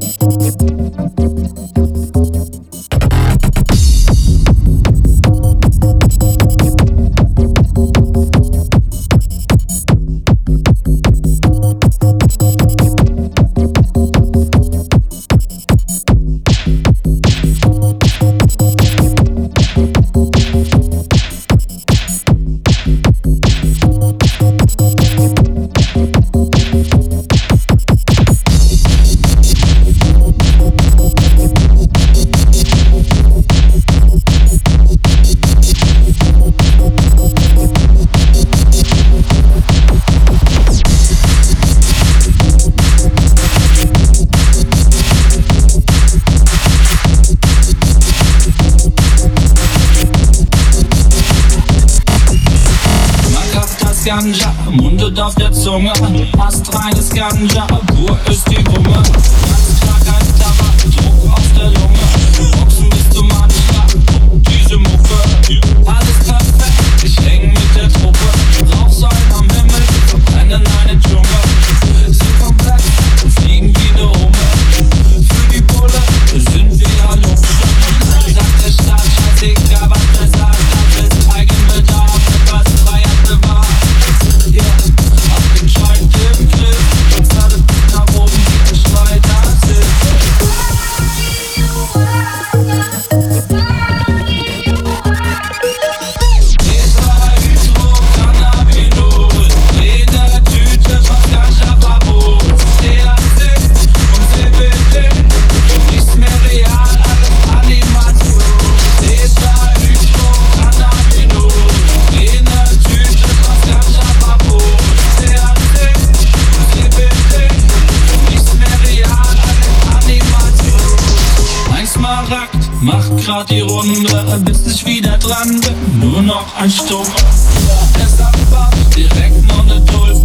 フフフフ。Ganja, mundet auf der Zunge. Astreines Ganja, pur ist die Wumme. verpackt, macht grad die Runde, bis ich wieder dran bin. Nur noch ein Stück. Der Samba, direkt noch ne Tulpe.